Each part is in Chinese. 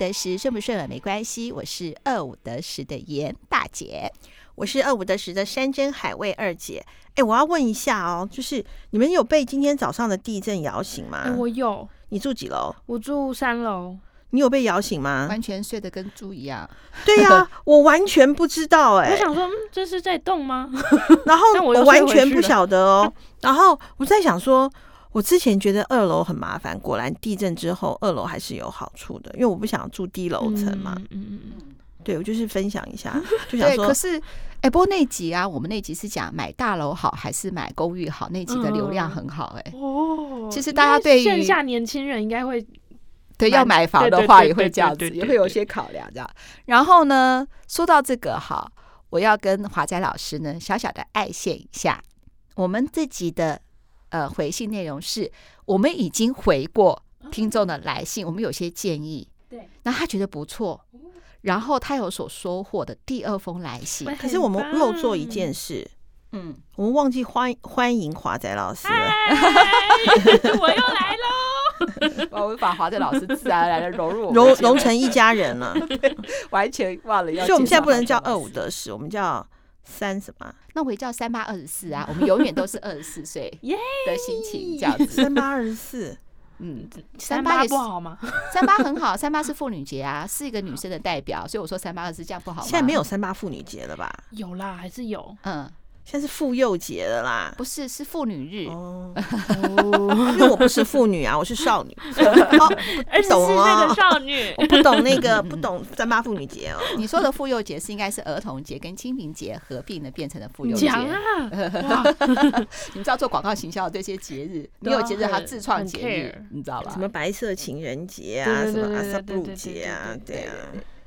得时，顺不顺耳没关系。我是二五得十的严大姐，我是二五得十的山珍海味二姐。哎，我要问一下哦，就是你们有被今天早上的地震摇醒吗？我有。你住几楼？我住三楼。你有被摇醒吗？完全睡得跟猪一样。对呀、啊，我完全不知道哎、欸。我想说，这是在动吗？然后 我完全不晓得哦。然后我在想说，我之前觉得二楼很麻烦，果然地震之后二楼还是有好处的，因为我不想住低楼层嘛。嗯嗯嗯。对，我就是分享一下，就 想说。可是，哎、欸，不过那集啊，我们那集是讲买大楼好还是买公寓好？那集的流量很好哎、欸。哦。其实大家对于线下年轻人应该会。对，要买房的话也会这样子，也会有一些考量这样。然后呢，说到这个哈，我要跟华仔老师呢小小的爱现一下。我们自己的呃回信内容是我们已经回过听众的来信，我们有些建议，对，那他觉得不错，然后他有所收获的第二封来信。可是我们漏做一件事，嗯，我们忘记欢欢迎华仔老师了，我又来喽。我们把华仔老师自然而然的融入融融成一家人了，完全忘了要。所以我们现在不能叫二五得十，我们叫三什么？那我会叫三八二十四啊！我们永远都是二十四岁的心情这样子。三八二十四，嗯，三八也不好吗？三八很好，三八是妇女节啊，是一个女生的代表，所以我说三八二十四这样不好吗？现在没有三八妇女节了吧？有啦，还是有，嗯。现在是妇幼节了啦，不是，是妇女日哦。因为我不是妇女啊，我是少女，二十四岁的少女，我不懂那个，不懂三八妇女节哦。你说的妇幼节是应该是儿童节跟清明节合并的变成了妇幼节啊。你们知道做广告行销的这些节日，你有节日，他自创节日，你知道吧？什么白色情人节啊，什么阿萨布鲁节啊，对啊。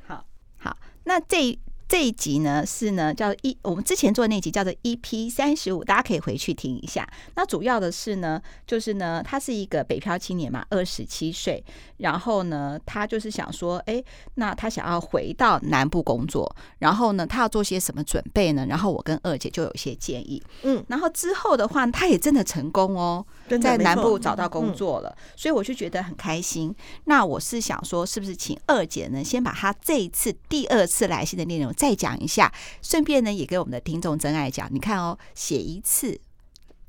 好，好，那这。这一集呢是呢叫一，我们之前做的那集叫做 EP 三十五，大家可以回去听一下。那主要的是呢，就是呢，他是一个北漂青年嘛，二十七岁，然后呢，他就是想说，哎，那他想要回到南部工作，然后呢，他要做些什么准备呢？然后我跟二姐就有一些建议，嗯，然后之后的话，他也真的成功哦，在南部找到工作了，所以我就觉得很开心。那我是想说，是不是请二姐呢，先把他这一次第二次来信的内容。再讲一下，顺便呢也给我们的听众真爱讲。你看哦，写一次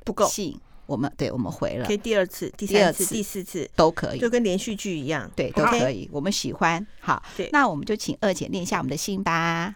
不够。信，我们对我们回了，可以第二次、第三次、第四次。都可以，就跟连续剧一样，对，都可以。我们喜欢，好，那我们就请二姐念一下我们的信吧。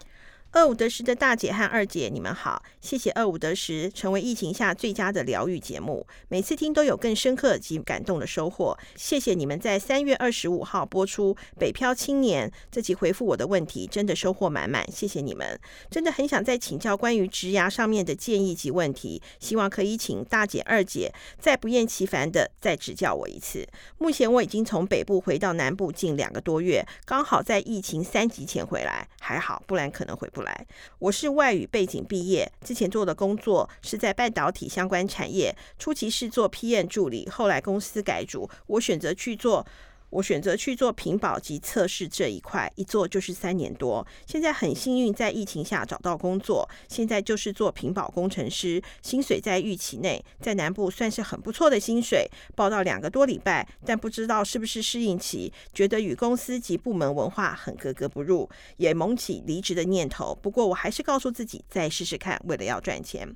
二五得十的大姐和二姐，你们好！谢谢二五得十成为疫情下最佳的疗愈节目，每次听都有更深刻及感动的收获。谢谢你们在三月二十五号播出《北漂青年》这集回复我的问题，真的收获满满。谢谢你们，真的很想再请教关于职涯上面的建议及问题，希望可以请大姐、二姐再不厌其烦的再指教我一次。目前我已经从北部回到南部近两个多月，刚好在疫情三级前回来，还好，不然可能回不来。我是外语背景毕业，之前做的工作是在半导体相关产业，初期是做 PM 助理，后来公司改组，我选择去做。我选择去做屏保及测试这一块，一做就是三年多。现在很幸运在疫情下找到工作，现在就是做屏保工程师，薪水在预期内，在南部算是很不错的薪水。报到两个多礼拜，但不知道是不是适应期，觉得与公司及部门文化很格格不入，也萌起离职的念头。不过我还是告诉自己再试试看，为了要赚钱。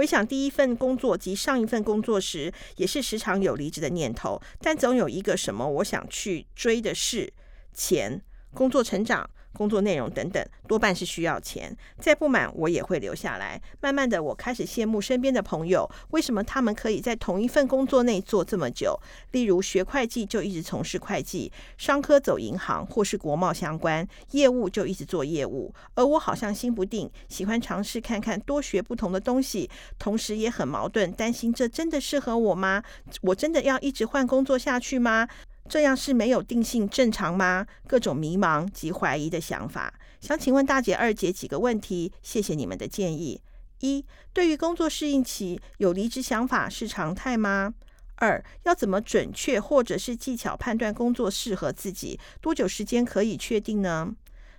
回想第一份工作及上一份工作时，也是时常有离职的念头，但总有一个什么我想去追的事钱、工作成长。工作内容等等，多半是需要钱。再不满，我也会留下来。慢慢的，我开始羡慕身边的朋友，为什么他们可以在同一份工作内做这么久？例如学会计就一直从事会计，商科走银行或是国贸相关业务就一直做业务。而我好像心不定，喜欢尝试看看，多学不同的东西，同时也很矛盾，担心这真的适合我吗？我真的要一直换工作下去吗？这样是没有定性正常吗？各种迷茫及怀疑的想法，想请问大姐、二姐几个问题，谢谢你们的建议。一、对于工作适应期，有离职想法是常态吗？二、要怎么准确或者是技巧判断工作适合自己？多久时间可以确定呢？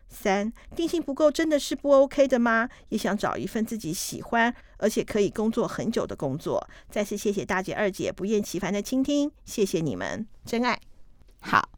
三、定性不够真的是不 OK 的吗？也想找一份自己喜欢而且可以工作很久的工作。再次谢谢大姐、二姐不厌其烦的倾听，谢谢你们，真爱。好，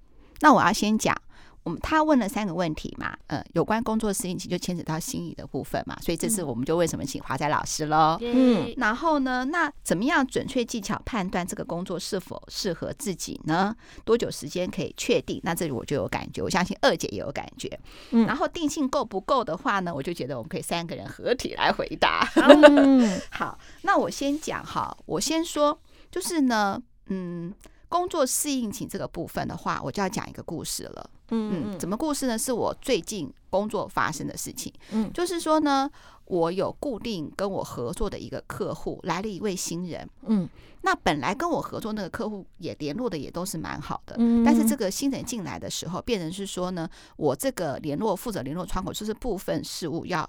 那我要先讲，我们他问了三个问题嘛，呃，有关工作适应期就牵扯到心理的部分嘛，所以这次我们就为什么请华仔老师喽。嗯，然后呢，那怎么样准确技巧判断这个工作是否适合自己呢？多久时间可以确定？那这里我就有感觉，我相信二姐也有感觉。嗯，然后定性够不够的话呢，我就觉得我们可以三个人合体来回答。嗯，好，那我先讲哈，我先说，就是呢，嗯。工作适应期这个部分的话，我就要讲一个故事了。嗯嗯，怎么故事呢？是我最近工作发生的事情。嗯，就是说呢，我有固定跟我合作的一个客户来了一位新人。嗯，那本来跟我合作那个客户也联络的也都是蛮好的。嗯，但是这个新人进来的时候，变成是说呢，我这个联络负责联络窗口就是部分事务要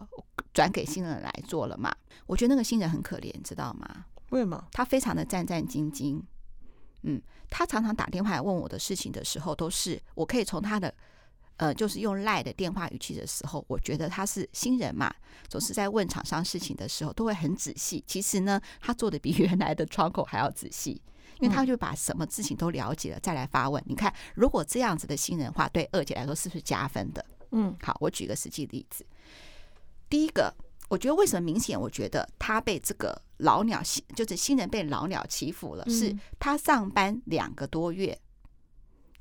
转给新人来做了嘛。我觉得那个新人很可怜，知道吗？为什么？他非常的战战兢兢。嗯，他常常打电话来问我的事情的时候，都是我可以从他的，呃，就是用赖的电话语气的时候，我觉得他是新人嘛，总是在问厂商事情的时候都会很仔细。其实呢，他做的比 原来的窗口还要仔细，因为他就把什么事情都了解了再来发问。你看，如果这样子的新人话，对二姐来说是不是加分的？嗯，好，我举个实际例子，第一个。我觉得为什么明显？我觉得他被这个老鸟新，就是新人被老鸟欺负了。是他上班两个多月，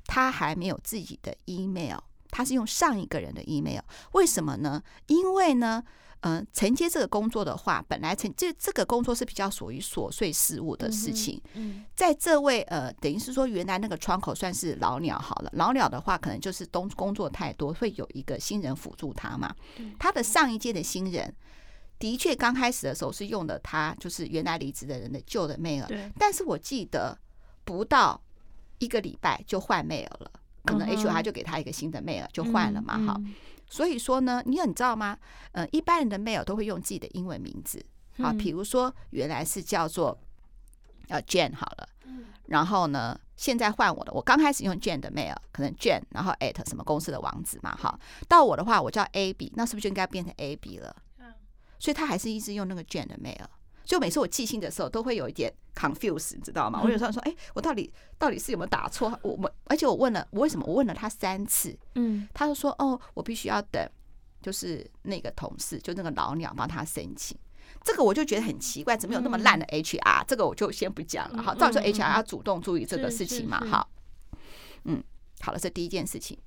他还没有自己的 email，他是用上一个人的 email。为什么呢？因为呢，嗯、呃，承接这个工作的话，本来承这这个工作是比较属于琐碎事务的事情。在这位呃，等于是说原来那个窗口算是老鸟好了。老鸟的话，可能就是东工作太多，会有一个新人辅助他嘛。他的上一届的新人。的确，刚开始的时候是用的他，就是原来离职的人的旧的 mail。对。但是我记得不到一个礼拜就换 mail 了，可能 HR 就给他一个新的 mail 就换了嘛。好，所以说呢，你很知道吗？呃，一般人的 mail 都会用自己的英文名字。好，比如说原来是叫做呃 Jane 好了，然后呢，现在换我的，我刚开始用 Jane 的 mail，可能 Jane，然后 at 什么公司的网址嘛。哈，到我的话，我叫 AB，那是不是就应该变成 AB 了？所以他还是一直用那个 Jane 的 mail，就每次我寄信的时候都会有一点 confuse，你知道吗？我有时候说，哎，我到底到底是有没有打错？我们而且我问了，我为什么我问了他三次，嗯，他就说，哦，我必须要等，就是那个同事，就那个老鸟帮他申请。这个我就觉得很奇怪，怎么有那么烂的 HR？这个我就先不讲了。好，照理说 HR 要主动注意这个事情嘛。哈，嗯，好了，这第一件事情。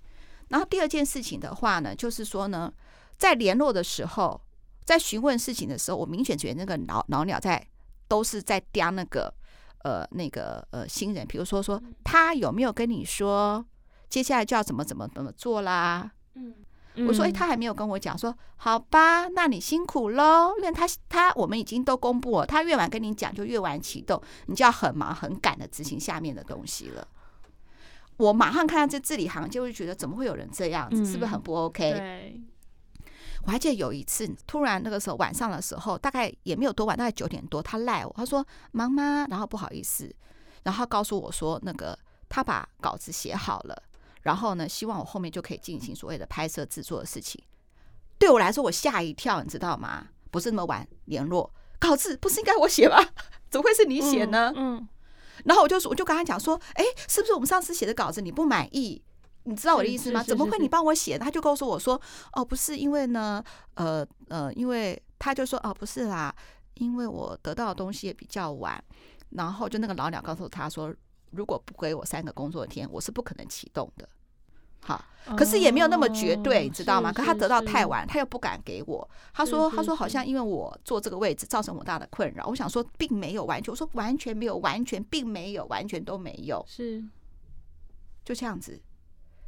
然后第二件事情的话呢，就是说呢，在联络的时候。在询问事情的时候，我明显觉得那个老老鸟在都是在刁那个呃那个呃新人，比如说说他有没有跟你说接下来就要怎么怎么怎么做啦？嗯，我说哎，他还没有跟我讲，说好吧，那你辛苦喽，因为他他我们已经都公布了，他越晚跟你讲就越晚启动，你就要很忙很赶的执行下面的东西了。我马上看到这字里行间就会觉得怎么会有人这样子，是不是很不 OK？对。我还记得有一次，突然那个时候晚上的时候，大概也没有多晚，大概九点多，他赖我，他说忙吗？然后不好意思，然后告诉我说那个他把稿子写好了，然后呢，希望我后面就可以进行所谓的拍摄制作的事情。对我来说，我吓一跳，你知道吗？不是那么晚联络，稿子不是应该我写吗？怎么会是你写呢？嗯，嗯，然后我就我就跟他讲说，哎，是不是我们上次写的稿子你不满意？你知道我的意思吗？怎么会你帮我写？他就告诉我说：“哦，不是因为呢，呃呃，因为他就说哦，不是啦，因为我得到的东西也比较晚。然后就那个老鸟告诉他说，如果不给我三个工作天，我是不可能启动的。好，可是也没有那么绝对，你知道吗？可他得到太晚，他又不敢给我。他说，他说好像因为我坐这个位置造成我大的困扰。我想说，并没有完全，我说完全没有，完全并没有，完全都没有，是就这样子。”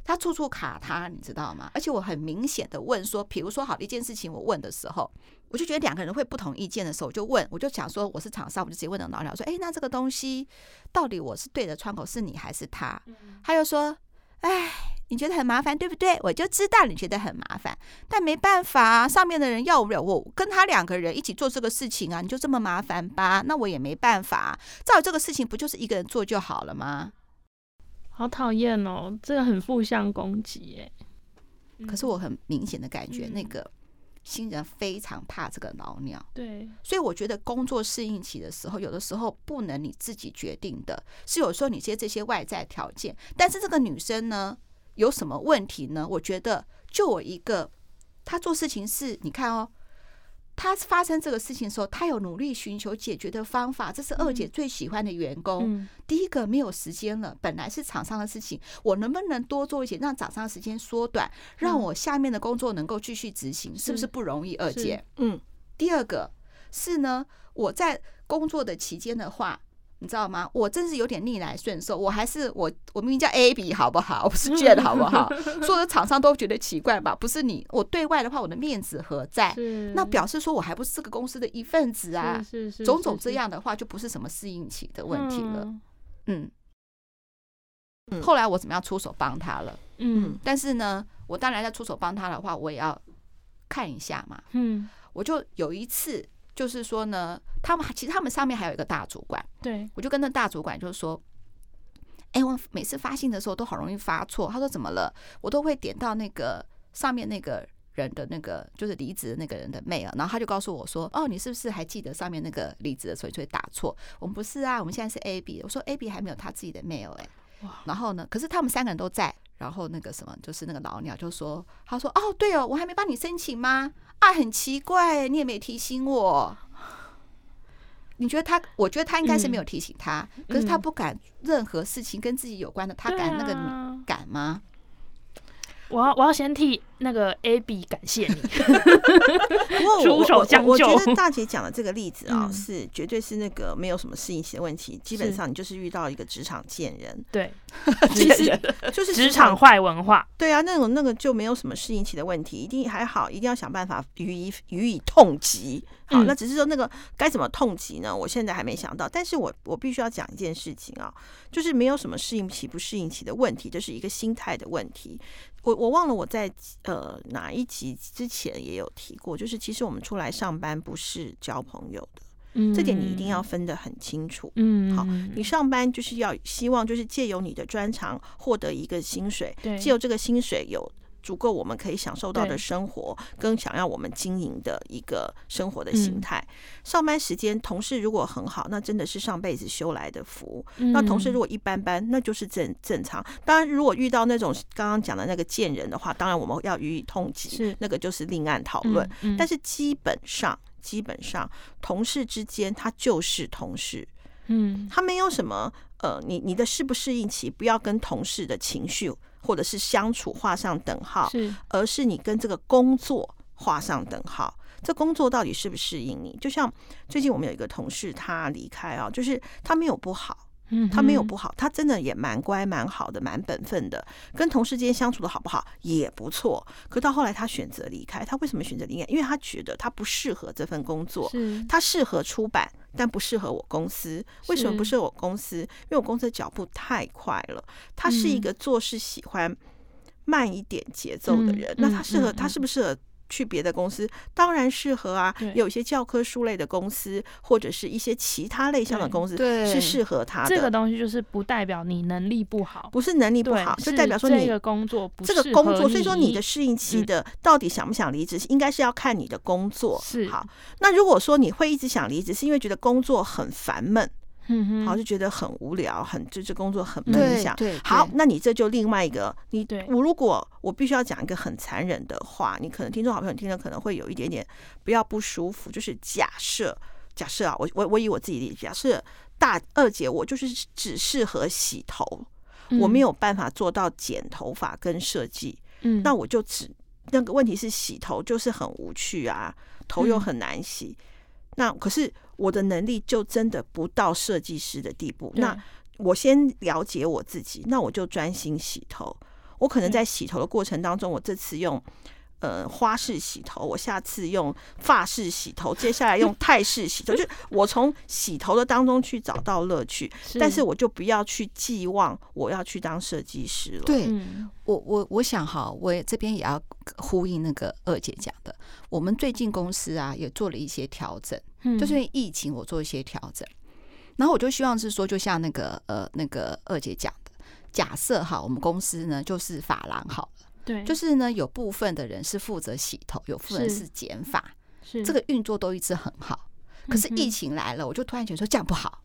他处处卡他，你知道吗？而且我很明显的问说，比如说好的一件事情，我问的时候，我就觉得两个人会不同意见的时候，我就问，我就想说我是厂商，我就直接问那个老鸟说，哎，那这个东西到底我是对的窗口是你还是他？他又说，哎，你觉得很麻烦，对不对？我就知道你觉得很麻烦，但没办法，上面的人要不了我跟他两个人一起做这个事情啊，你就这么麻烦吧？那我也没办法，照这个事情不就是一个人做就好了吗？好讨厌哦，这个很负向攻击耶。可是我很明显的感觉，那个新人非常怕这个老鸟。对，所以我觉得工作适应期的时候，有的时候不能你自己决定的，是有时候你接这些外在条件。但是这个女生呢，有什么问题呢？我觉得就我一个，她做事情是，你看哦。他发生这个事情的时候，他有努力寻求解决的方法，这是二姐最喜欢的员工。嗯、第一个没有时间了，本来是厂商的事情，我能不能多做一些，让厂商的时间缩短，让我下面的工作能够继续执行，是不是不容易？二姐，嗯。第二个是呢，我在工作的期间的话。你知道吗？我真是有点逆来顺受，我还是我，我明明叫 Abby 好不好？我不是 Jane 好不好？所有的厂商都觉得奇怪吧？不是你，我对外的话，我的面子何在？那表示说我还不是这个公司的一份子啊！种种这样的话，就不是什么适应期的问题了。嗯，后来我怎么样出手帮他了？嗯，但是呢，我当然在出手帮他的话，我也要看一下嘛。嗯，我就有一次。就是说呢，他们其实他们上面还有一个大主管，对，我就跟那大主管就是说，哎，我每次发信的时候都好容易发错。他说怎么了？我都会点到那个上面那个人的那个就是离职的那个人的 mail，然后他就告诉我说，哦，你是不是还记得上面那个离职的时候就会打错？我们不是啊，我们现在是 AB。我说 AB 还没有他自己的 mail 哎，然后呢，可是他们三个人都在，然后那个什么就是那个老鸟就说，他说哦，对哦，我还没帮你申请吗？啊，很奇怪，你也没提醒我。你觉得他？我觉得他应该是没有提醒他，嗯、可是他不敢任何事情跟自己有关的，嗯、他敢那个你敢吗？我要我要先替那个 Abby 感谢你，不过 出手相救。我觉得大姐讲的这个例子啊，是绝对是那个没有什么适应期的问题。基本上你就是遇到一个职场贱人，对，其实就是职场坏文化。对啊，那种那个就没有什么适应期的问题，一定还好，一定要想办法予以予以痛击。好，那只是说那个该怎么痛击呢？我现在还没想到。但是我我必须要讲一件事情啊，就是没有什么适应期不适应期的问题，这是一个心态的问题。我我忘了我在呃哪一集之前也有提过，就是其实我们出来上班不是交朋友的，嗯，这点你一定要分得很清楚，嗯，好，你上班就是要希望就是借由你的专长获得一个薪水，对，借由这个薪水有。足够我们可以享受到的生活，跟想要我们经营的一个生活的形态。上班时间，同事如果很好，那真的是上辈子修来的福。那同事如果一般般，那就是正正常。当然，如果遇到那种刚刚讲的那个贱人的话，当然我们要予以痛击，那个就是另案讨论。但是基本上，基本上同事之间他就是同事，嗯，他没有什么呃，你你的适不适应期，不要跟同事的情绪。或者是相处画上等号，是，而是你跟这个工作画上等号。这工作到底适不适应你？就像最近我们有一个同事，他离开啊，就是他没有不好。他没有不好，他真的也蛮乖、蛮好的、蛮本分的，跟同事之间相处的好不好也不错。可到后来他选择离开，他为什么选择离开？因为他觉得他不适合这份工作，他适合出版，但不适合我公司。为什么不适合我公司？因为我公司的脚步太快了，他是一个做事喜欢慢一点节奏的人。那他适合，他适不适合？去别的公司当然适合啊，有一些教科书类的公司，或者是一些其他类型的公司是适合他的。这个东西就是不代表你能力不好，不是能力不好，就代表说你这个工作这个工作，所以说你的适应期的到底想不想离职，应该是要看你的工作。是好，那如果说你会一直想离职，是因为觉得工作很烦闷。嗯，好，就觉得很无聊，很就这工作很闷想。对，好，那你这就另外一个，你我如果我必须要讲一个很残忍的话，你可能听众好朋友听了可能会有一点点不要不舒服，就是假设假设啊，我我我以我自己的假设，大二姐我就是只适合洗头，我没有办法做到剪头发跟设计，嗯，那我就只那个问题是洗头就是很无趣啊，头又很难洗。那可是我的能力就真的不到设计师的地步。那我先了解我自己，那我就专心洗头。我可能在洗头的过程当中，我这次用呃花式洗头，我下次用发式洗头，接下来用泰式洗头，就我从洗头的当中去找到乐趣。但是我就不要去寄望我要去当设计师了。对，我我我想哈，我这边也要呼应那个二姐讲的，我们最近公司啊也做了一些调整。就是因为疫情，我做一些调整，然后我就希望是说，就像那个呃那个二姐讲的，假设哈，我们公司呢就是发廊好了，对，就是呢有部分的人是负责洗头，有部分是剪发，是这个运作都一直很好。可是疫情来了，我就突然觉得说这样不好，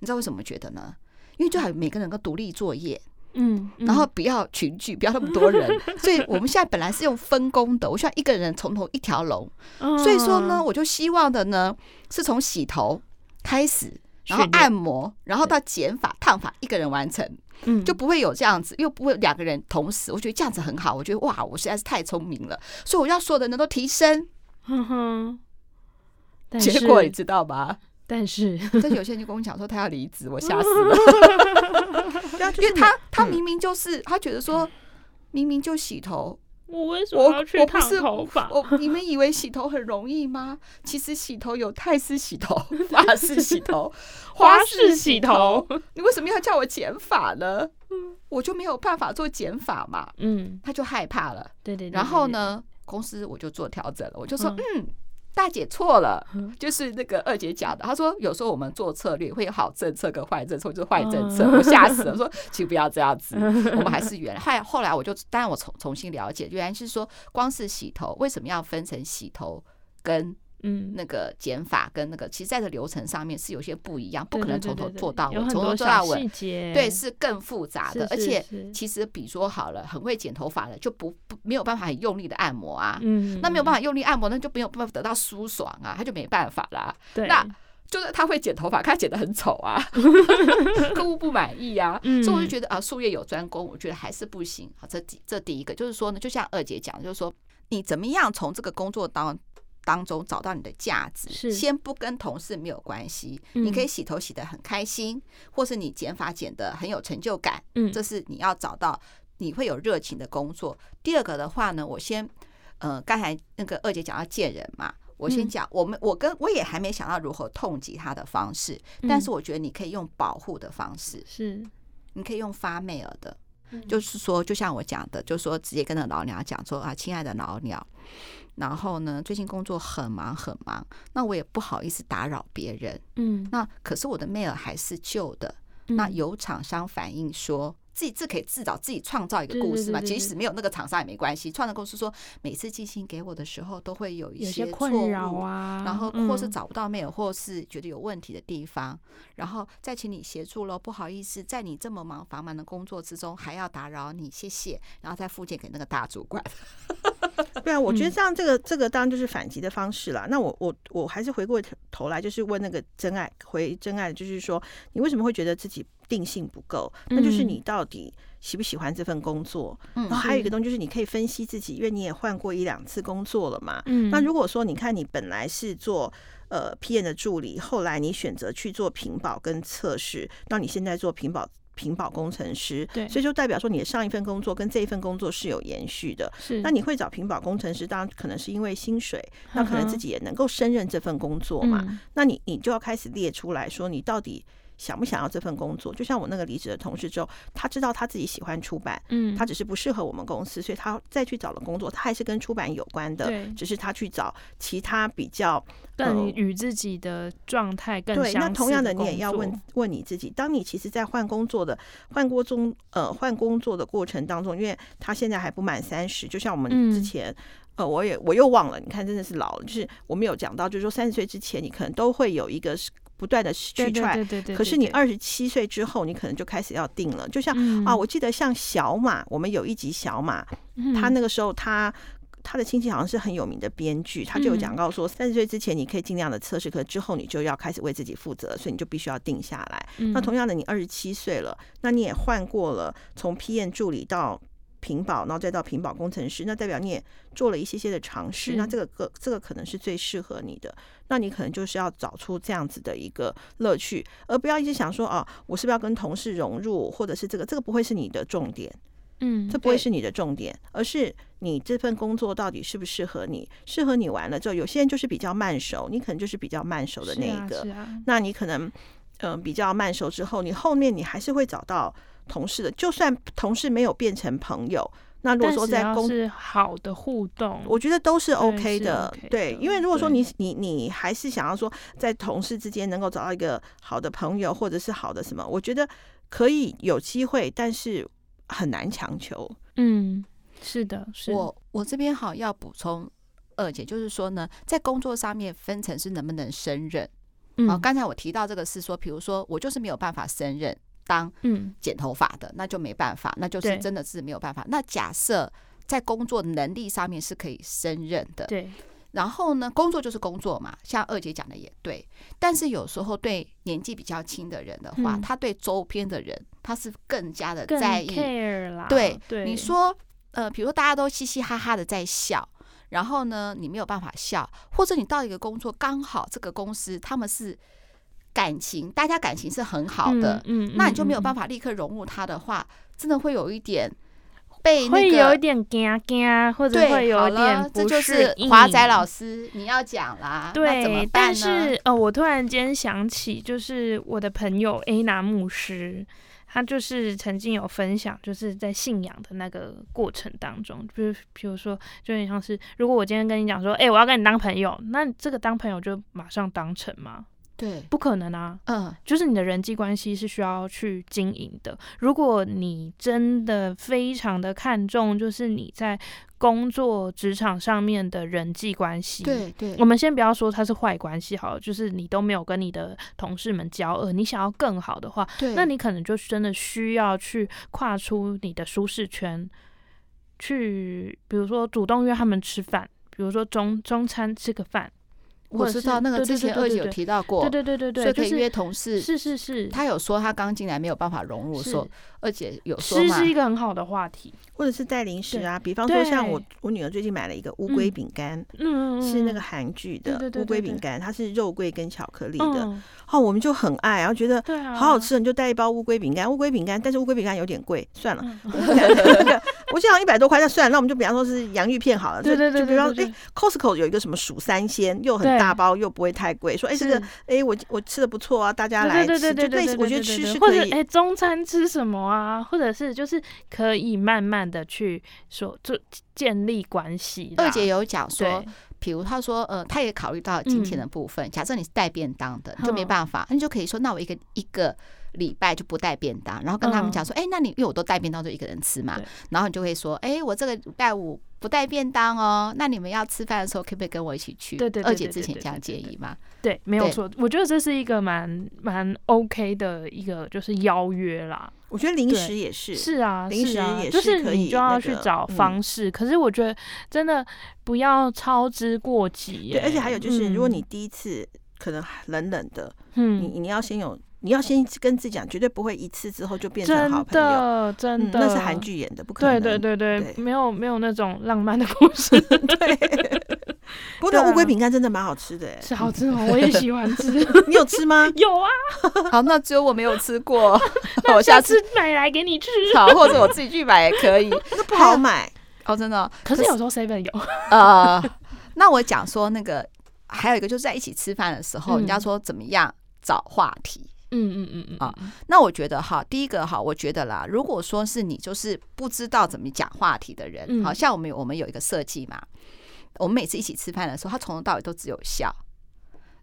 你知道为什么觉得呢？因为最好每个人个独立作业，嗯，嗯然后不要群聚，不要那么多人。所以我们现在本来是用分工的，我需要一个人从头一条龙。嗯所以说呢，我就希望的呢是从洗头开始，然后按摩，然后到剪发、烫发，一个人完成，嗯就不会有这样子，又不会两个人同时。我觉得这样子很好，我觉得哇，我实在是太聪明了，所以我要所有的人都提升。哼哼，但结果你知道吗？但是，但有些人就跟我讲说他要离职，我吓死了。因为他他明明就是他觉得说，明明就洗头，我为什么要去我不是烫头发？我你们以为洗头很容易吗？其实洗头有泰式洗头、法 式洗头、花式洗头，你为什么要叫我剪发呢？我就没有办法做剪法嘛，嗯，他就害怕了。对对对。然后呢，公司我就做调整了，我就说嗯嗯。大姐错了嗯，就是那个二姐讲的。她说有时候我们做策略会有好政策跟坏政策，就是坏政策，嗯我吓死了。说 请不要这样子，我们还是原来。后来后来我就，当然我重重新了解，原来是说光是洗头为什么要分成洗头跟嗯，那个减法跟那个，其实在这流程上面是有些不一样，不可能从头做到尾，从头做到尾对，是更复杂的，而且其实比如说好了，很会剪头发的就不不没有办法很用力的按摩啊，嗯，那没有办法用力按摩，那就没有办法得到舒爽啊，他就没办法啦。对，那就是他会剪头发，可他剪的很丑啊，客户不满意啊，嗯。所以我就觉得啊，术业有专攻，我觉得还是不行。好，这第这第一个就是说呢，就像二姐讲，就是说你怎么样从这个工作当当中找到你的价值，是。先不跟同事没有关系，嗯。你可以洗头洗得很开心，或是你剪发剪得很有成就感，嗯。这是你要找到你会有热情的工作。第二个的话呢，我先呃，刚才那个二姐讲到见人嘛。我先讲，我们我跟我也还没想到如何痛击他的方式，但是我觉得你可以用保护的方式，是，你可以用发 mail 的，嗯就是说，就像我讲的，就说直接跟那老鸟讲说啊，亲爱的老鸟，然后呢，最近工作很忙很忙，那我也不好意思打扰别人，嗯，那可是我的 mail 还是旧的，那有厂商反映说。自己自可以自找自己创造一个故事嘛，即使没有那个厂商也没关系。创造公司说，每次寄信给我的时候都会有一些困扰啊，然后或是找不到 mail，或是觉得有问题的地方，然后再请你协助喽。不好意思，在你这么忙繁忙的工作之中还要打扰你，谢谢。然后再附件给那个大主管。对啊，我觉得这样这个这个当然就是反击的方式了。那我我我还是回过头来，就是问那个真爱回真爱，就是说你为什么会觉得自己定性不够？那就是你到底喜不喜欢这份工作？然后还有一个东西就是你可以分析自己，因为你也换过一两次工作了嘛。那如果说你看你本来是做呃 PM 的助理，后来你选择去做屏保跟测试，那你现在做屏保。屏保工程师，对，所以就代表说你的上一份工作跟这一份工作是有延续的。是，那你会找屏保工程师，当然可能是因为薪水，那可能自己也能够胜任这份工作嘛。嗯、那你你就要开始列出来说，你到底想不想要这份工作？就像我那个离职的同事之后，他知道他自己喜欢出版，嗯，他只是不适合我们公司，所以他再去找了工作，他还是跟出版有关的，只是他去找其他比较。更与自己的状态更对，那同样的，的你也要问问你自己，当你其实，在换工作的换过中呃换工作的过程当中，因为他现在还不满三十，就像我们之前、嗯、呃，我也我又忘了，你看真的是老了，就是我们有讲到，就是说三十岁之前，你可能都会有一个不断的去 try，对对对，可是你二十七岁之后，你可能就开始要定了，就像、嗯、啊，我记得像小马，我们有一集小马，嗯、他那个时候他。他的亲戚好像是很有名的编剧，他就有讲到说，三十岁之前你可以尽量的测试，可是之后你就要开始为自己负责，所以你就必须要定下来。那同样的，你二十七岁了，那你也换过了从 PM 助理到品保，然后再到屏保工程师，那代表你也做了一些些的尝试。那这个个这个可能是最适合你的，那你可能就是要找出这样子的一个乐趣，而不要一直想说哦，我是不是要跟同事融入，或者是这个这个不会是你的重点。嗯，这不会是你的重点，而是你这份工作到底适不适合你？适合你完了之后，有些人就是比较慢熟，你可能就是比较慢熟的那一个。啊，啊。那你可能嗯、呃、比较慢熟之后，你后面你还是会找到同事的，就算同事没有变成朋友，那如果说在公是好的互动，我觉得都是 OK 的。对，对，因为如果说你你你还是想要说在同事之间能够找到一个好的朋友，或者是好的什么，我觉得可以有机会，但是。很难强求，嗯，是的，是我我这边好要补充二姐，就是说呢，在工作上面分成是能不能胜任。好、嗯，刚才我提到这个是说，比如说我就是没有办法胜任，当嗯剪头发的，那就没办法，那就是真的是没有办法。那假设在工作能力上面是可以胜任的，对。然后呢，工作就是工作嘛，像二姐讲的也对。但是有时候对年纪比较轻的人的话，嗯、他对周边的人他是更加的在意。对，对你说，呃，比如说大家都嘻嘻哈哈的在笑，然后呢，你没有办法笑，或者你到一个工作刚好这个公司他们是感情，大家感情是很好的，嗯，嗯，那你就没有办法立刻融入他的话，真的会有一点。被那个、会有一点惊惊，或者会有一点不适应。这就是华仔老师，你要讲啦。对，但是呃，我突然间想起，就是我的朋友 A 娜牧师，他就是曾经有分享，就是在信仰的那个过程当中，就是比如说，就有点像是，如果我今天跟你讲说，哎、欸，我要跟你当朋友，那这个当朋友就马上当成吗？对，不可能啊！嗯，就是你的人际关系是需要去经营的。如果你真的非常的看重，就是你在工作职场上面的人际关系，对对，我们先不要说它是坏关系好了，就是你都没有跟你的同事们交恶，你想要更好的话，对，那你可能就真的需要去跨出你的舒适圈，去比如说主动约他们吃饭，比如说中中餐吃个饭。我知道那个之前二姐有提到过，对对对对对，所以可以约同事。是是是，他有说他刚进来没有办法融入，说二姐有说嘛，是是一个很好的话题，或者是带零食啊，比方说像我我女儿最近买了一个乌龟饼干，嗯，是那个韩剧的乌龟饼干，它是肉桂跟巧克力的，哦，我们就很爱，然后觉得好好吃，你就带一包乌龟饼干，乌龟饼干，但是乌龟饼干有点贵，算了，我记得好像一百多块，那算了，那我们就比方说是洋芋片好了，对对对，就比方哎，Costco 有一个什么蜀三鲜，又很。大包又不会太贵，说哎、欸、这个哎、欸、我我吃的不错啊，大家来吃，对对对对对，我觉得吃是可以。哎、欸、中餐吃什么啊？或者是就是可以慢慢慢的去说就建立关系。二姐有讲说，比如她说呃，她也考虑到金钱的部分。嗯、假设你是带便当的，你就没办法，那、嗯、你就可以说，那我一个一个礼拜就不带便当，然后跟他们讲说，哎、嗯欸，那你因为我都带便当，就一个人吃嘛，然后你就会说，哎、欸，我这个礼拜五。不带便当哦，那你们要吃饭的时候可不可以跟我一起去？对对，二姐之前这样建议吗？对，没有错。我觉得这是一个蛮蛮 OK 的一个就是邀约啦。我觉得零食也是，是啊，零食也是，就是你就要去找方式。可是我觉得真的不要操之过急。对，而且还有就是，如果你第一次可能冷冷的，嗯，你你要先有。你要先跟自己讲，绝对不会一次之后就变成好朋友，真的，真的，嗯、那是韩剧演的，不可能。对对对对，对没有没有那种浪漫的故事。对，不过那乌龟饼干真的蛮好吃的，哎，是好吃哦，我也喜欢吃。你有吃吗？有啊。好，那只有我没有吃过，那我下次买来给你吃。好，或者我自己去买也可以。那不好买哦，真的。可是有时候 seven 有。呃，那我讲说那个还有一个就是在一起吃饭的时候，人家说怎么样找话题。嗯嗯嗯嗯啊，那我觉得哈，第一个哈，我觉得啦，如果说是你就是不知道怎么讲话题的人，好像我们我们有一个设计嘛，我们每次一起吃饭的时候，他从头到尾都只有笑。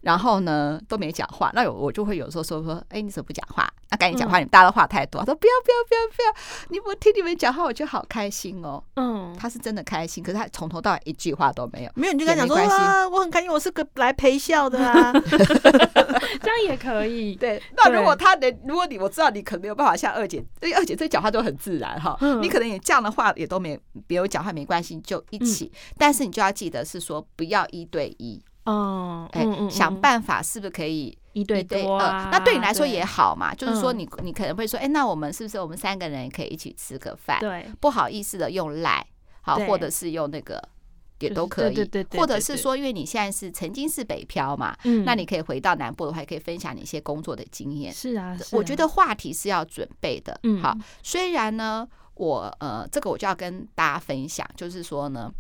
然后呢，都没讲话，那有我就会有时候说说，哎，你怎么不讲话？那赶紧讲话，你们大家都话太多。他说不要不要不要不要，你不听你们讲话，我就好开心哦。嗯，他是真的开心，可是他从头到尾一句话都没有。没有，你就跟他讲说啊，我很开心，我是个来陪笑的啊，这样也可以。对，那如果他能，如果你我知道你可能没有办法像二姐，因为二姐这讲话都很自然哈，你可能也这样的话也都没，别有讲话没关系，就一起。但是你就要记得是说不要一对一。哦，哎，想办法是不是可以一对多啊？那对你来说也好嘛，就是说你你可能会说，哎，那我们是不是我们三个人可以一起吃个饭？对，不好意思的用赖，好，或者是用那个也都可以，或者是说，因为你现在是曾经是北漂嘛，那你可以回到南部的话，也可以分享你一些工作的经验。是啊，我觉得话题是要准备的。嗯，好，虽然呢，我呃，这个我就要跟大家分享，就是说呢。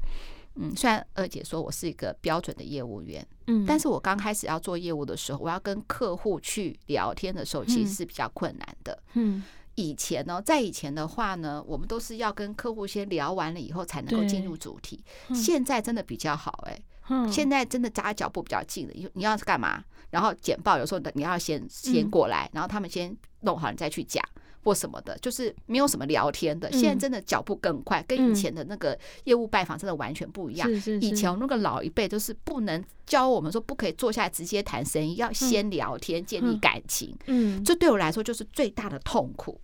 嗯，虽然二姐说我是一个标准的业务员，嗯，但是我刚开始要做业务的时候，我要跟客户去聊天的时候，其实是比较困难的。嗯，以前呢，在以前的话呢，我们都是要跟客户先聊完了以后才能够进入主题。现在真的比较好，哎，现在真的扎脚步比较近了。你你要干嘛？然后简报有时候你要先先过来，然后他们先弄好，你再去讲。或什么的，就是没有什么聊天的。现在真的脚步更快，跟以前的那个业务拜访真的完全不一样。以前那个老一辈都是不能教我们说不可以坐下来直接谈生意，要先聊天建立感情。嗯，这对我来说就是最大的痛苦。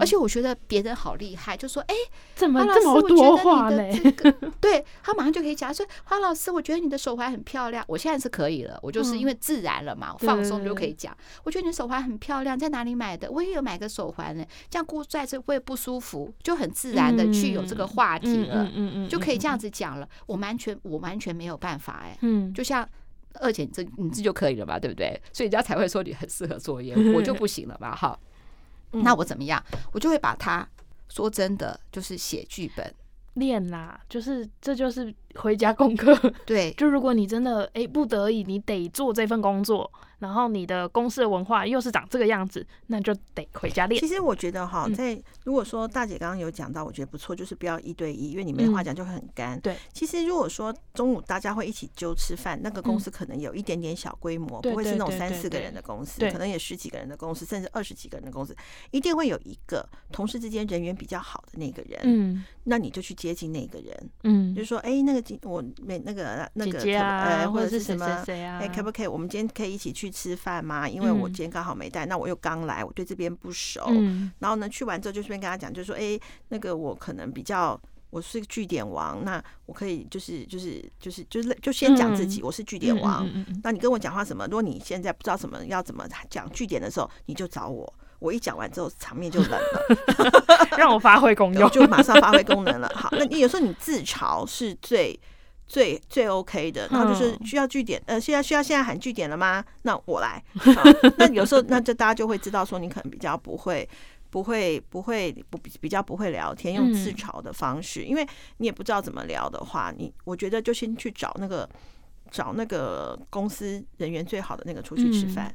而且我觉得别人好厉害，就说：“哎，怎么这么多话嘞？” 对，他马上就可以讲说：“花老师，我觉得你的手环很漂亮。”我现在是可以了，我就是因为自然了嘛，放松就可以讲。我觉得你手环很漂亮，在哪里买的？我也有买个手环呢，这样过在这会不舒服，就很自然的去有这个话题了，嗯嗯就可以这样子讲了。我完全我完全没有办法哎，嗯，就像二姐，你这你这就可以了嘛，对不对？所以人家才会说你很适合做业务，我就不行了嘛，哈。那我怎么样？我就会把它说真的，就是写剧本练啦，就是这就是回家功课。对，就如果你真的哎不得已，你得做这份工作。然后你的公司的文化又是长这个样子，那就得回家练。其实我觉得哈，在如果说大姐刚刚有讲到，我觉得不错，就是不要一对一，因为你没话讲就会很干。对，其实如果说中午大家会一起揪吃饭，那个公司可能有一点点小规模，不会是那种三四个人的公司，可能也十几个人的公司，甚至二十几个人的公司，一定会有一个同事之间人缘比较好的那个人。嗯，那你就去接近那个人。嗯，就是说，哎，那个今我没那个那个呃，或者是什么？哎，可不可以？我们今天可以一起去。吃饭吗？因为我今天刚好没带，那我又刚来，我对这边不熟。嗯、然后呢，去完之后就顺便跟他讲，就说：“哎，那个我可能比较，我是个据点王，那我可以就是就是就是就是就先讲自己，我是据点王。那你跟我讲话什么？如果你现在不知道什么要怎么讲据点的时候，你就找我。我一讲完之后，场面就冷了，让我发挥功用，就马上发挥功能了。好，那你有时候你自嘲是最。”最最 OK 的，然后就是需要据点，呃，现在需要现在喊据点了吗？那我来。那有时候，那就大家就会知道说，你可能比较不会，不会，不会，不比较不会聊天，用自嘲的方式，因为你也不知道怎么聊的话，你我觉得就先去找那个找那个公司人员最好的那个出去吃饭。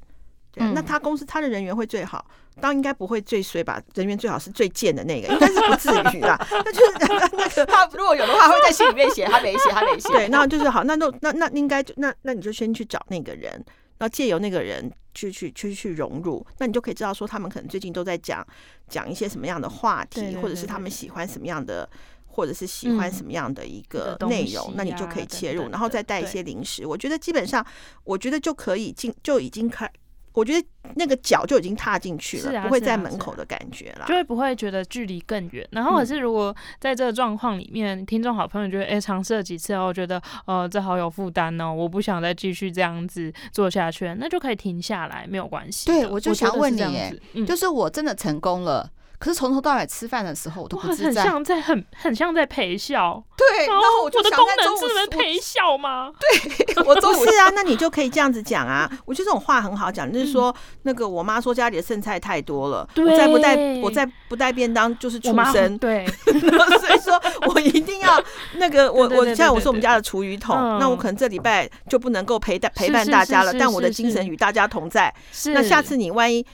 对，那他公司他的人员会最好，当然应该不会最衰吧？人员最好是最贱的那个，应该是不至于啦。那就是 那个他如果有的话，会在信里面写，他没写，他没写。对，那就是好，那那那那应该就那那你就先去找那个人，然后借由那个人去去去去融入，那你就可以知道说他们可能最近都在讲讲一些什么样的话题，或者是他们喜欢什么样的，或者是喜欢什么样的一个内容，那你就可以切入，然后再带一些零食。我觉得基本上，我觉得就可以进，就已经开。我觉得那个脚就已经踏进去了，不会在门口的感觉了，就会不会觉得距离更远。然后可是如果在这个状况里面，听众好朋友觉得哎，尝试了几次后觉得呃这好有负担哦，我不想再继续这样子做下去，那就可以停下来，没有关系。对，我就想问你，就是我真的成功了。可是从头到尾吃饭的时候，我都不自在，很像在很很像在陪笑。对，然后我就我的功能是能陪笑吗？对，我都是啊。那你就可以这样子讲啊。我觉得这种话很好讲，就是说那个我妈说家里的剩菜太多了，我再不带我再不带便当就是畜生。对，所以说我一定要那个我我现在我是我们家的厨余桶，那我可能这礼拜就不能够陪伴陪伴大家了，但我的精神与大家同在。那下次你万一。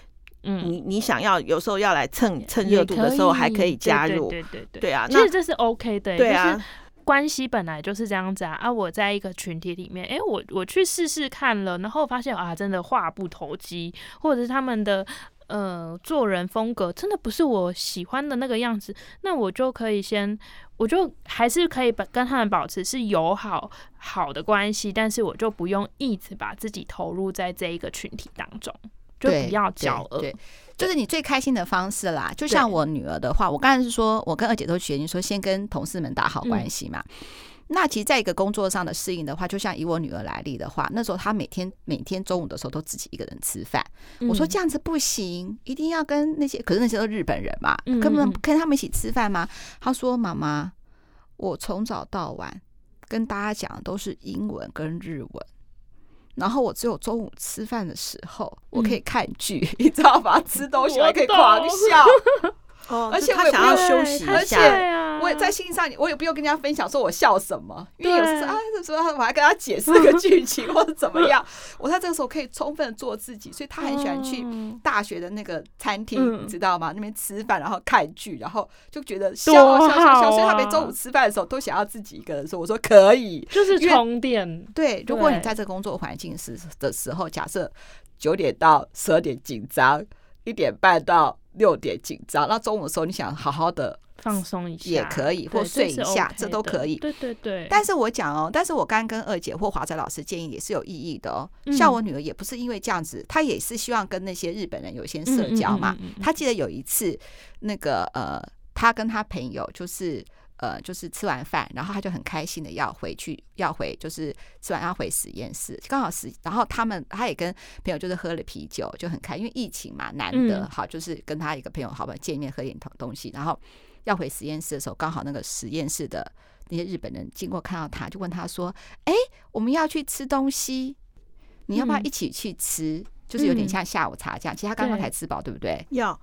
嗯，你你想要有时候要来蹭蹭热度的时候，还可以加入，对对对对，对啊，其实这是 OK 的，对啊，关系本来就是这样子啊。啊，我在一个群体里面，哎，我我去试试看了，然后发现啊，真的话不投机，或者是他们的呃做人风格真的不是我喜欢的那个样子，那我就可以先，我就还是可以把跟他们保持是友好好的关系，但是我就不用一直把自己投入在这一个群体当中。就不要交恶，对，就是你最开心的方式啦。就像我女儿的话，我刚才是说，我跟二姐都决定说先跟同事们打好关系嘛。那其实在一个工作上的适应的话，就像以我女儿来例的话，那时候她每天每天中午的时候都自己一个人吃饭。我说这样子不行，一定要跟那些，可是那些都日本人嘛，根本跟他们一起吃饭吗？她说：“妈妈，我从早到晚跟大家讲的都是英文跟日文。”然后我只有中午吃饭的时候，我可以看剧，嗯、你知道吧？吃东西还可以狂笑。哦，而且我也想要休息而且，我也在心上，我也不用跟人家分享说我笑什么，因为有时候啊，有时候我还跟他解释个剧 情或者怎么样，我在这个时候可以充分做自己，所以他很喜欢去大学的那个餐厅，你知道吗？那边吃饭，然后看剧，然后就觉得笑笑笑笑，所以他每中午吃饭的时候都想要自己一个人说，我说可以，就是充电。对，如果你在这个工作环境时的时候，假设九点到十二点紧张。一点半到六点紧张，那中午的时候你想好好的放松一下也可以，或睡一下，这都可以。对对对。但是我讲哦，但是我刚刚跟二姐或华仔老师建议也是有意义的哦。像我女儿也不是因为这样子，她也是希望跟那些日本人有些社交嘛。她记得有一次，那个呃，她跟她朋友就是。呃，就是吃完饭，然后他就很开心的要回去，要回就是吃完要回实验室，刚好是，然后他们他也跟朋友就是喝了啤酒，就很开心，因为疫情嘛，难得好，就是跟他一个朋友好不好见面喝点东东西，然后要回实验室的时候，刚好那个实验室的那些日本人经过看到他，就问他说：“哎，我们要去吃东西，你要不要一起去吃？就是有点像下午茶这样。其实他刚刚才吃饱，对不对？”要。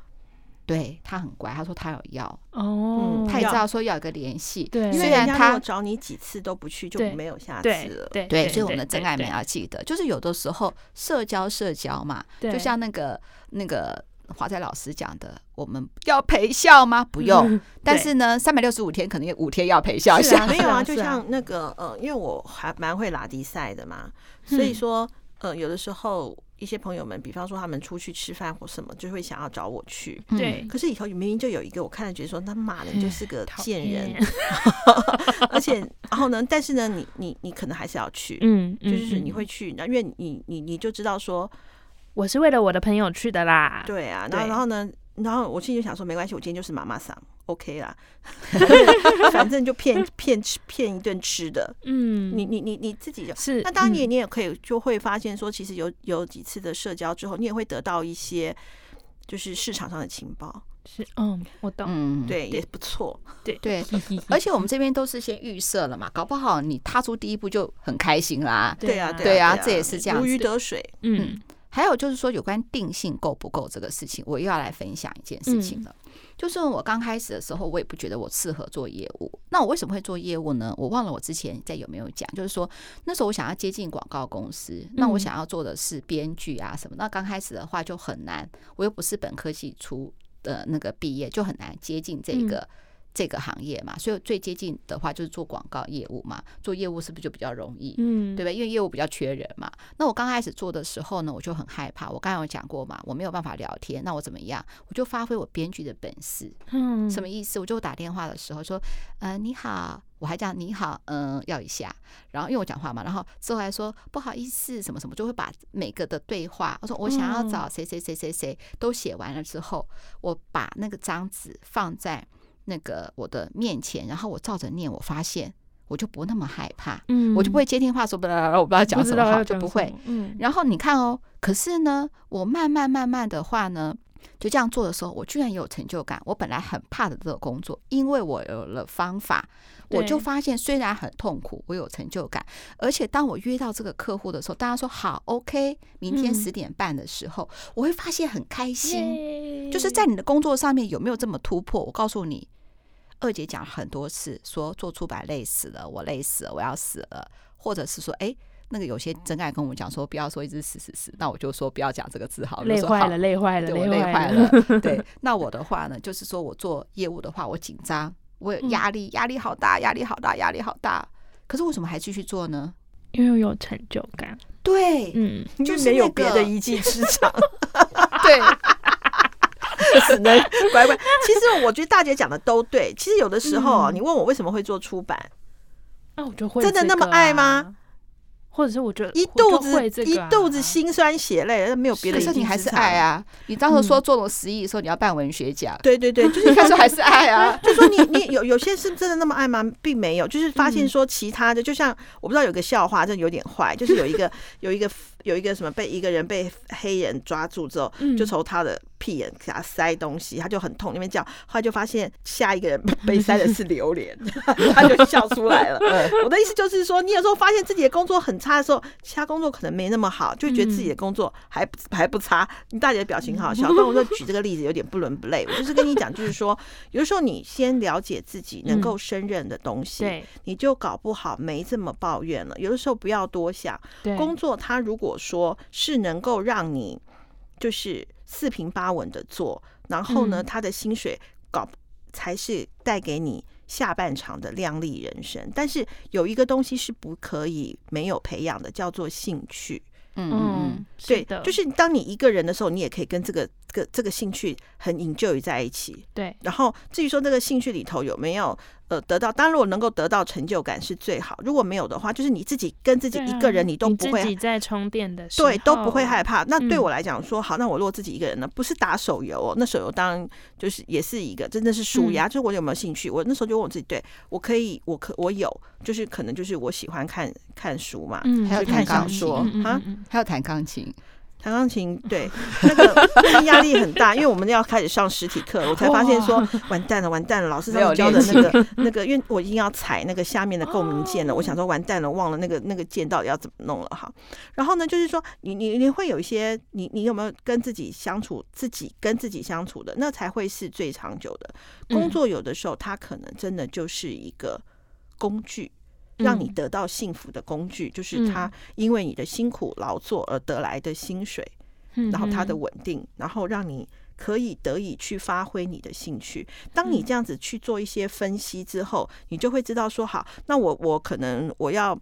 对他很乖，他说他有要哦、嗯，他也知道说要有个联系。对，虽然他找你几次都不去，就没有下次了。对，对，所以我们的真爱们要记得，就是有的时候社交社交嘛，就像那个那个华仔老师讲的，我们要陪笑吗？不用。但是呢，三百六十五天可能有五天要陪笑一下。没有啊，就像那个呃，因为我还蛮会拉迪赛的嘛，所以说呃，有的时候。一些朋友们，比方说他们出去吃饭或什么，就会想要找我去。对，可是以后明明就有一个，我看了觉得说他骂人就是个贱人，而且然后呢，但是呢，你你你可能还是要去，嗯，就是你会去，那因为你你你就知道说我是为了我的朋友去的啦。对啊，然后然后呢，然后我心里就想说没关系，我今天就是妈妈桑。OK 啦，反正就骗 骗吃骗一顿吃的，嗯，你你你你自己就是，那当然你也你也可以就会发现说，其实有有几次的社交之后，你也会得到一些就是市场上的情报，是，嗯，我懂，嗯，对，也不错，对。对，而且我们这边都是先预设了嘛，搞不好你踏出第一步就很开心啦，对啊，对啊，这也是这样，如鱼得水，嗯，还有就是说有关定性够不够这个事情，我又要来分享一件事情了。就是我刚开始的时候，我也不觉得我适合做业务。那我为什么会做业务呢？我忘了我之前在有没有讲，就是说那时候我想要接近广告公司，那我想要做的是编剧啊什么。那刚开始的话就很难，我又不是本科系出的那个毕业，就很难接近这个。这个行业嘛，所以最接近的话就是做广告业务嘛。做业务是不是就比较容易？嗯，对吧？因为业务比较缺人嘛。那我刚开始做的时候呢，我就很害怕。我刚才有讲过嘛，我没有办法聊天，那我怎么样？我就发挥我编剧的本事。嗯，什么意思？我就打电话的时候说，呃，你好，我还讲你好，嗯，要一下。然后因为我讲话嘛，然后之后还说不好意思，什么什么，就会把每个的对话，我说我想要找谁谁谁谁谁都写完了之后，我把那个张纸放在。那个我的面前，然后我照着念，我发现我就不那么害怕，嗯，我就不会接电话说不啦啦，我不知道讲什么好，就不会，嗯。然后你看哦，可是呢，我慢慢慢慢的话呢，就这样做的时候，我居然有成就感。我本来很怕的这个工作，因为我有了方法，我就发现虽然很痛苦，我有成就感。而且当我约到这个客户的时候，大家说好，OK，明天十点半的时候，我会发现很开心。就是在你的工作上面有没有这么突破？我告诉你。二姐讲很多次，说做出版累死了，我累死了，我要死了，或者是说，哎，那个有些真爱跟我们讲说，不要说一直死死死，那我就说不要讲这个字好了，累坏了，累坏了，对，我累坏了。对，那我的话呢，就是说我做业务的话，我紧张，我有压力，压力好大，压力好大，压力好大。可是为什么还继续做呢？因为有成就感。对，嗯，就是没有别的一技之长。对。只能乖乖。其实我觉得大姐讲的都对。其实有的时候，你问我为什么会做出版，那我就会真的那么爱吗？或者是我觉得一肚子一肚子心酸血泪，那没有别的。可是你还是爱啊！你当时说做了十亿的时候，你要办文学奖。对对对，就是开始还是爱啊。就说你你有有些是真的那么爱吗？并没有，就是发现说其他的，就像我不知道有个笑话，真的有点坏，就是有一个有一个有一个什么被一个人被黑人抓住之后，就从他的屁眼给他塞东西，他就很痛，那边叫，后来就发现下一个人 被塞的是榴莲，他就笑出来了。我的意思就是说，你有时候发现自己的工作很差的时候，其他工作可能没那么好，就觉得自己的工作还还不差。你大姐的表情好笑，但我就举这个例子有点不伦不类。我就是跟你讲，就是说，有的时候你先了解自己能够胜任的东西，你就搞不好没这么抱怨了。有的时候不要多想，工作他如果说是能够让你就是四平八稳的做，然后呢，他的薪水搞才是带给你。下半场的亮丽人生，但是有一个东西是不可以没有培养的，叫做兴趣。嗯嗯，对的，就是当你一个人的时候，你也可以跟这个个这个兴趣很 enjoy 在一起。对，然后至于说这个兴趣里头有没有呃得到，当然如果能够得到成就感是最好。如果没有的话，就是你自己跟自己一个人，你都不会自己在充电的时候，对，都不会害怕。那对我来讲说，好，那我如果自己一个人呢，不是打手游哦，那手游当然就是也是一个真的是舒压。就是我有没有兴趣？我那时候就问我自己，对我可以，我可我有，就是可能就是我喜欢看看书嘛，嗯，还有看小说啊，还有弹钢琴。弹钢琴，对，那个压力很大，因为我们要开始上实体课，我才发现说完蛋了，完蛋了，老师教的那个 那个，因为我已经要踩那个下面的共鸣键了，我想说完蛋了，忘了那个那个键到底要怎么弄了哈。然后呢，就是说你你你会有一些，你你有没有跟自己相处，自己跟自己相处的，那才会是最长久的。工作有的时候它可能真的就是一个工具。让你得到幸福的工具，就是他因为你的辛苦劳作而得来的薪水，然后他的稳定，然后让你可以得以去发挥你的兴趣。当你这样子去做一些分析之后，你就会知道说，好，那我我可能我要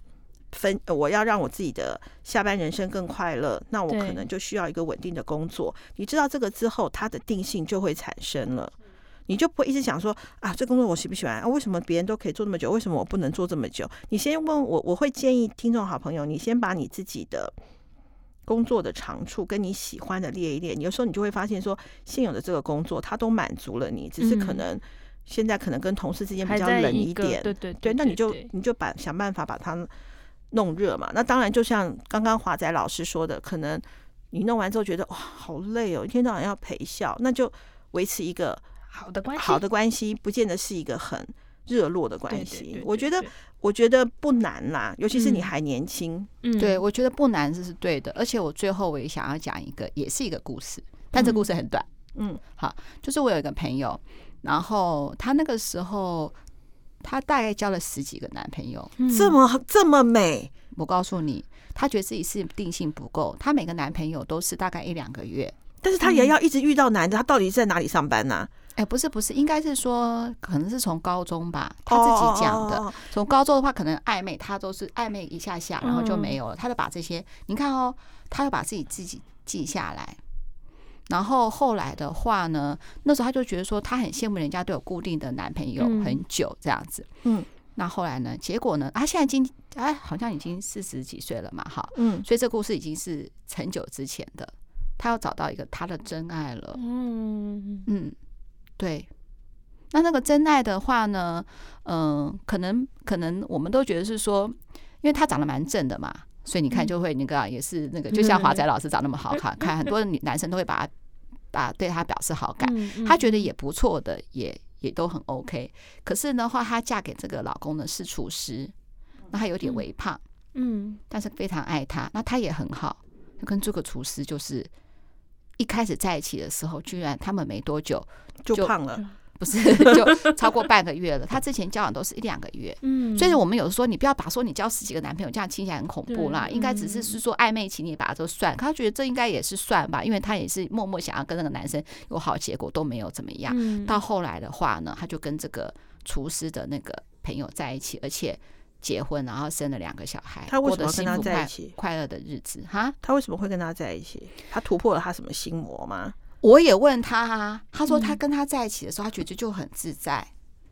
分，我要让我自己的下班人生更快乐，那我可能就需要一个稳定的工作。你知道这个之后，它的定性就会产生了。你就不会一直想说啊，这工作我喜不喜欢啊？为什么别人都可以做这么久，为什么我不能做这么久？你先问我，我会建议听众好朋友，你先把你自己的工作的长处跟你喜欢的列一列。有时候你就会发现说，现有的这个工作它都满足了你，只是可能现在可能跟同事之间比较冷一点，对对对，那你就你就把想办法把它弄热嘛。那当然，就像刚刚华仔老师说的，可能你弄完之后觉得哇，好累哦，一天到晚要陪笑，那就维持一个。好的关系，好的关系不见得是一个很热络的关系。我觉得，我觉得不难啦，尤其是你还年轻。嗯，对，我觉得不难，这是对的。而且我最后我也想要讲一个，也是一个故事，但这故事很短。嗯，好，就是我有一个朋友，然后她那个时候她大概交了十几个男朋友，这么这么美。我告诉你，她觉得自己是定性不够，她每个男朋友都是大概一两个月，但是她也要一直遇到男的，她到底在哪里上班呢？哎、欸，不是不是，应该是说可能是从高中吧，他自己讲的。从高中的话，可能暧昧，他都是暧昧一下下，然后就没有了。他就把这些，你看哦，他就把自己自己记下来。然后后来的话呢，那时候他就觉得说，他很羡慕人家都有固定的男朋友很久这样子。嗯，那后来呢，结果呢，他现在今哎好像已经四十几岁了嘛，哈，嗯，所以这故事已经是很久之前的，他要找到一个他的真爱了。嗯嗯。对，那那个真爱的话呢，嗯、呃，可能可能我们都觉得是说，因为他长得蛮正的嘛，所以你看就会那个也是那个，就像华。仔老师长那么好看，看很多女男生都会把他把对他表示好感，他觉得也不错的，也也都很 OK。可是的话，她嫁给这个老公呢是厨师，那他有点微胖，嗯，但是非常爱他，那他也很好，就跟这个厨师就是。一开始在一起的时候，居然他们没多久就，就胖了，不是 就超过半个月了。他之前交往都是一两个月，嗯，所以我们有说，你不要把说你交十几个男朋友这样听起来很恐怖啦，应该只是是说暧昧期，你把它都算。他觉得这应该也是算吧，因为他也是默默想要跟那个男生有好结果，都没有怎么样。到后来的话呢，他就跟这个厨师的那个朋友在一起，而且。结婚，然后生了两个小孩，他为什么跟他在一起？快乐的日子哈？他为什么会跟他在一起？他突破了他什么心魔吗？我也问他，他说他跟他在一起的时候，他觉得就很自在，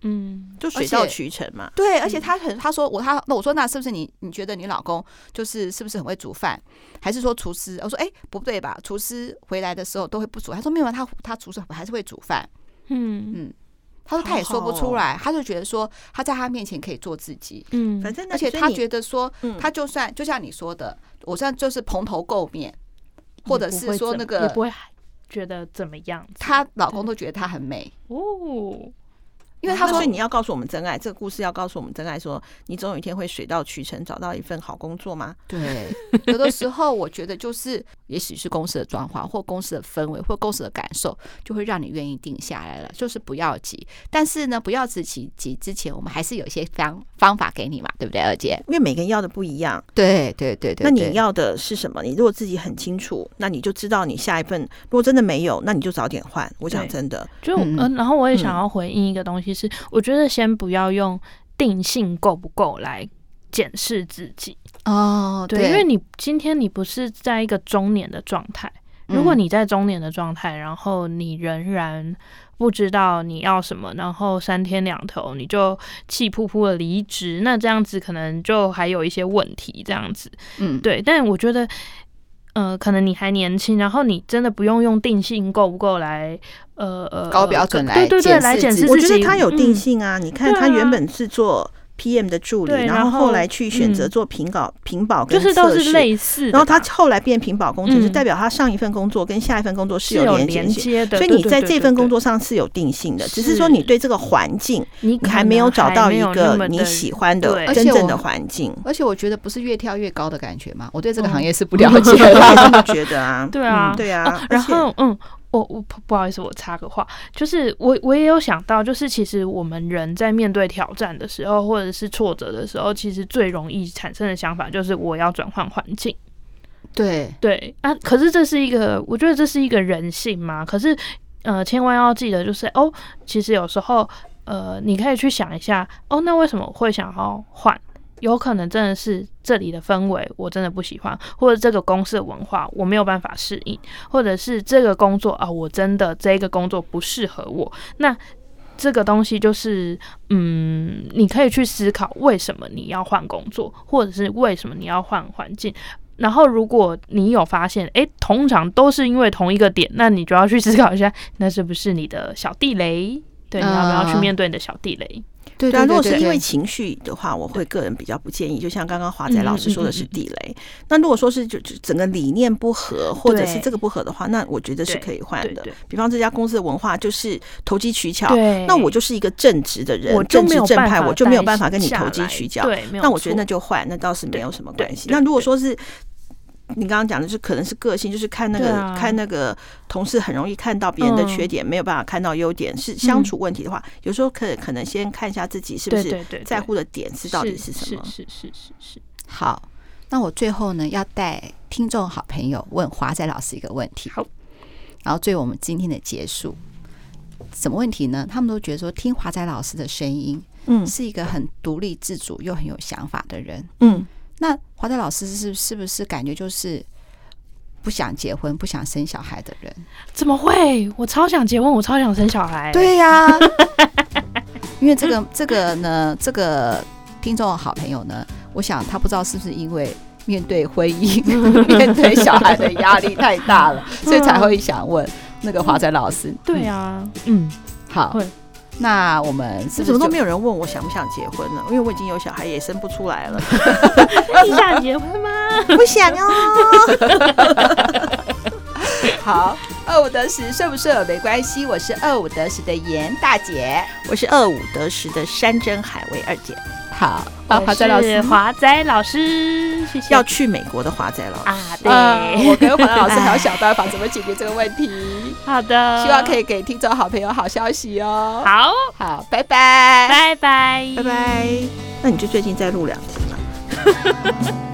嗯，就水到渠成嘛。对，而且他很，他说我他那我说那是不是你？你觉得你老公就是是不是很会煮饭？还是说厨师？我说哎不对吧？厨师回来的时候都会不煮。他说没有，他他厨师还是会煮饭。嗯嗯。他说他也说不出来，他就觉得说他在他面前可以做自己，嗯，反正而且他觉得说，他就算就像你说的，我算就是蓬头垢面，或者是说那个也不会觉得怎么样，她老公都觉得她很美。哦。因为他说你要告诉我们真爱，这个故事要告诉我们真爱，说你总有一天会水到渠成，找到一份好工作吗？对，有的时候我觉得就是，也许是公司的状况，或公司的氛围，或公司的感受，就会让你愿意定下来了。就是不要急，但是呢，不要自己急之前，我们还是有一些方方法给你嘛，对不对，二姐？因为每个人要的不一样。对对对对。那你要的是什么？你如果自己很清楚，那你就知道你下一份。如果真的没有，那你就早点换。我讲真的，就嗯，然后我也想要回应一个东西。是，我觉得先不要用定性够不够来检视自己哦，对，对，因为你今天你不是在一个中年的状态，如果你在中年的状态，然后你仍然不知道你要什么，然后三天两头你就气扑扑的离职，那这样子可能就还有一些问题。这样子，嗯，对。但我觉得，呃，可能你还年轻，然后你真的不用用定性够不够来，呃呃，高标准来，对对对，来检视自己。我觉得他有定性啊，嗯、你看他原本是做。PM 的助理，然后后来去选择做品保、品保就是都是类似。然后他后来变评保工程师，代表他上一份工作跟下一份工作是有连接的。所以你在这份工作上是有定性的，只是说你对这个环境，你还没有找到一个你喜欢的真正的环境。而且我觉得不是越跳越高的感觉嘛，我对这个行业是不了解的，我这么觉得啊。对啊，对啊。然后嗯。我我不不好意思，我插个话，就是我我也有想到，就是其实我们人在面对挑战的时候，或者是挫折的时候，其实最容易产生的想法就是我要转换环境。对对啊，可是这是一个，我觉得这是一个人性嘛。可是呃，千万要记得，就是哦，其实有时候呃，你可以去想一下，哦，那为什么会想要换？有可能真的是这里的氛围我真的不喜欢，或者这个公司的文化我没有办法适应，或者是这个工作啊，我真的这个工作不适合我。那这个东西就是，嗯，你可以去思考为什么你要换工作，或者是为什么你要换环境。然后如果你有发现，诶，通常都是因为同一个点，那你就要去思考一下，那是不是你的小地雷？对，你要不要去面对你的小地雷？对，啊，如果是因为情绪的话，我会个人比较不建议。就像刚刚华仔老师说的是地雷。那如果说是就就整个理念不合，或者是这个不合的话，那我觉得是可以换的。比方这家公司的文化就是投机取巧，那我就是一个正直的人，正直正派，我就没有办法跟你投机取巧。对那我觉得那就换，那倒是没有什么关系。那如果说是。你刚刚讲的是可能是个性，就是看那个、啊、看那个同事很容易看到别人的缺点，嗯、没有办法看到优点，是相处问题的话，嗯、有时候可可能先看一下自己是不是在乎的点是到底是什么？是是是是是。好，那我最后呢要带听众好朋友问华仔老师一个问题。好，然后最后我们今天的结束，什么问题呢？他们都觉得说听华仔老师的声音，嗯，是一个很独立自主又很有想法的人，嗯。那华仔老师是是不是感觉就是不想结婚、不想生小孩的人？怎么会？我超想结婚，我超想生小孩。对呀、啊，因为这个这个呢，这个听众好朋友呢，我想他不知道是不是因为面对婚姻、面对小孩的压力太大了，所以才会想问那个华仔老师。对呀，嗯，好。那我们是不是怎么都没有人问我想不想结婚呢？因为我已经有小孩，也生不出来了。你想结婚吗？不想哦。好，二五得十，顺不顺没关系。我是二五得十的严大姐，我是二五得十的山珍海味二姐。好，华仔老师，华仔老师，谢谢。要去美国的华仔老师啊，对，呃、我跟华仔老师还要想办法怎么解决这个问题。好的，希望可以给听众好朋友好消息哦。好，好，拜拜，拜拜，拜拜。那你就最近再录两集嘛。